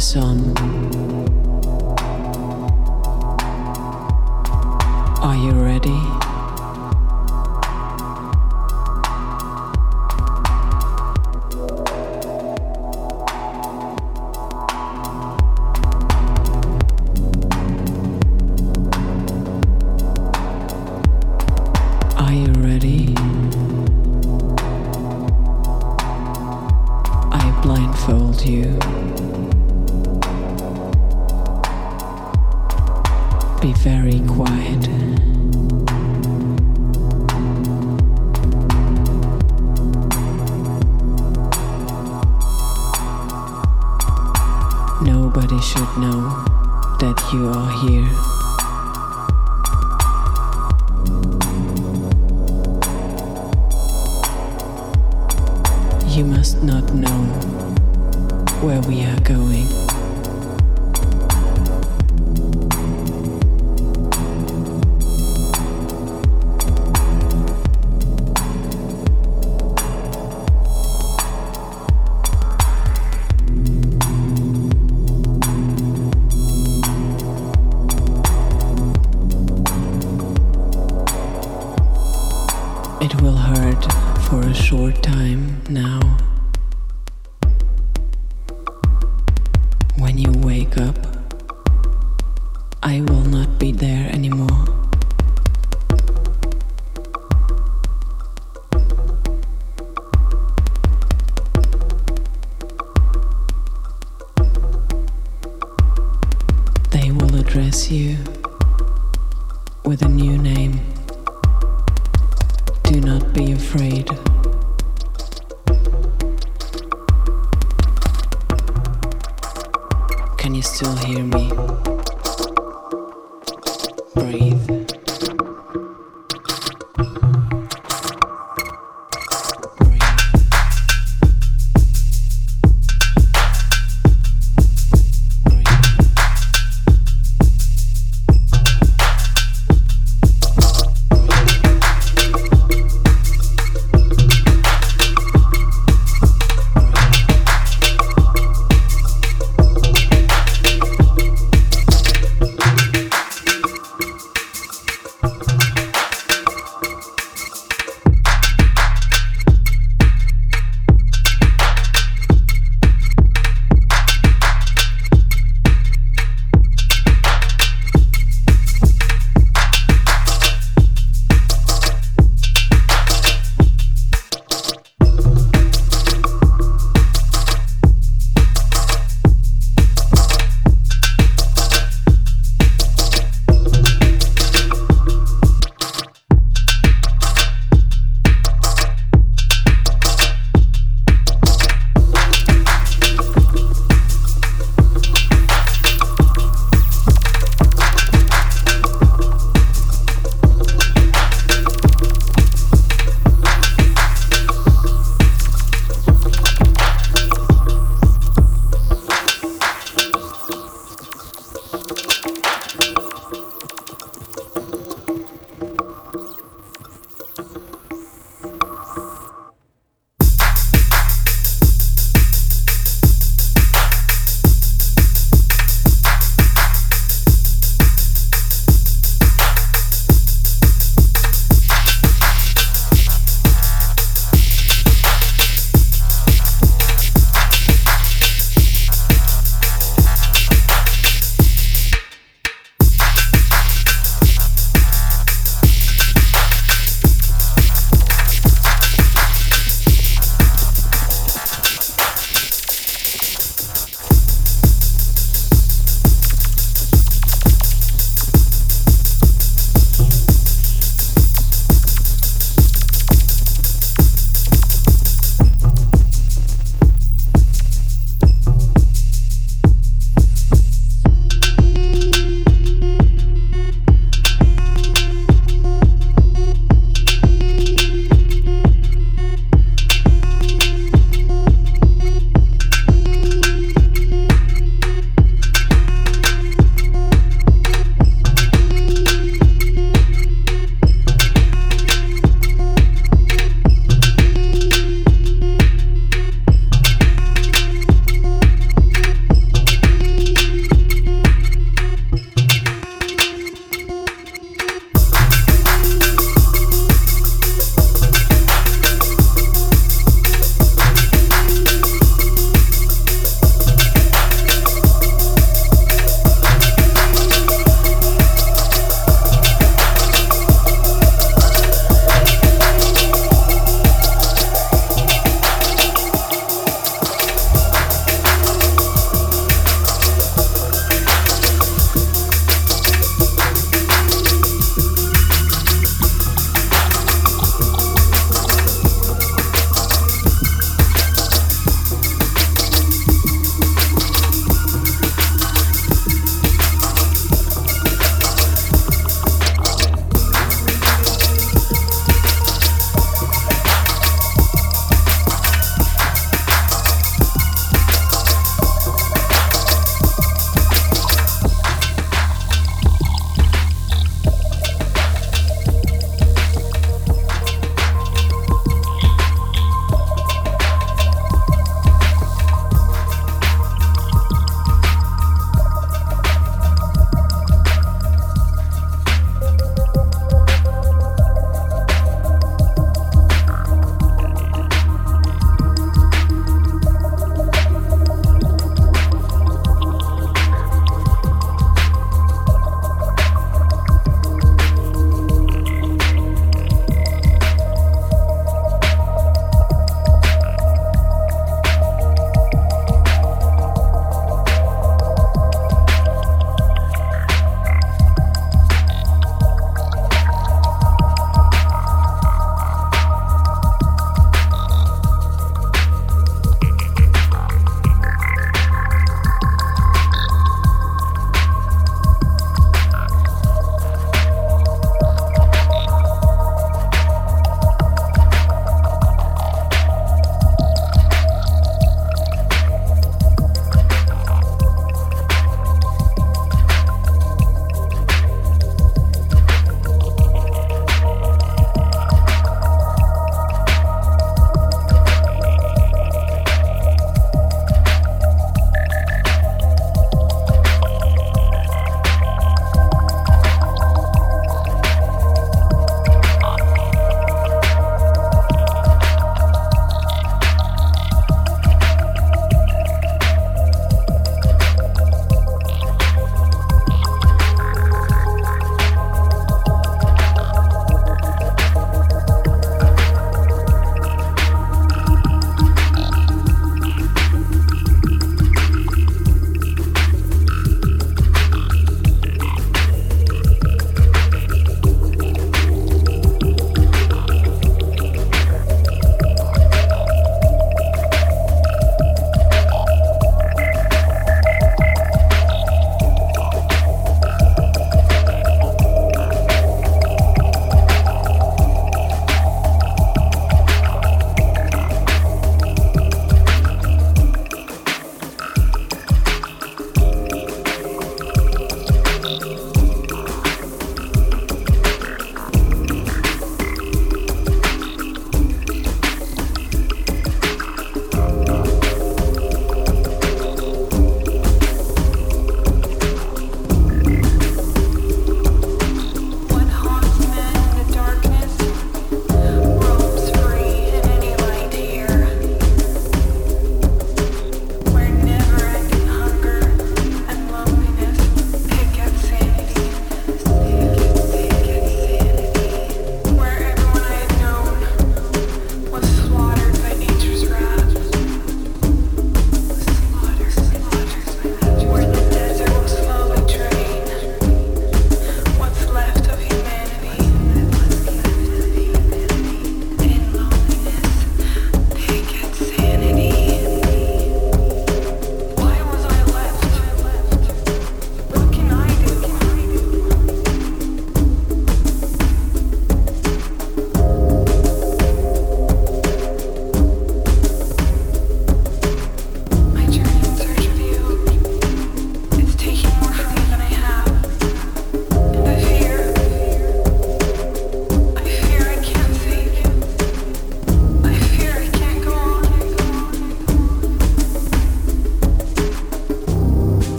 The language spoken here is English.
the sun.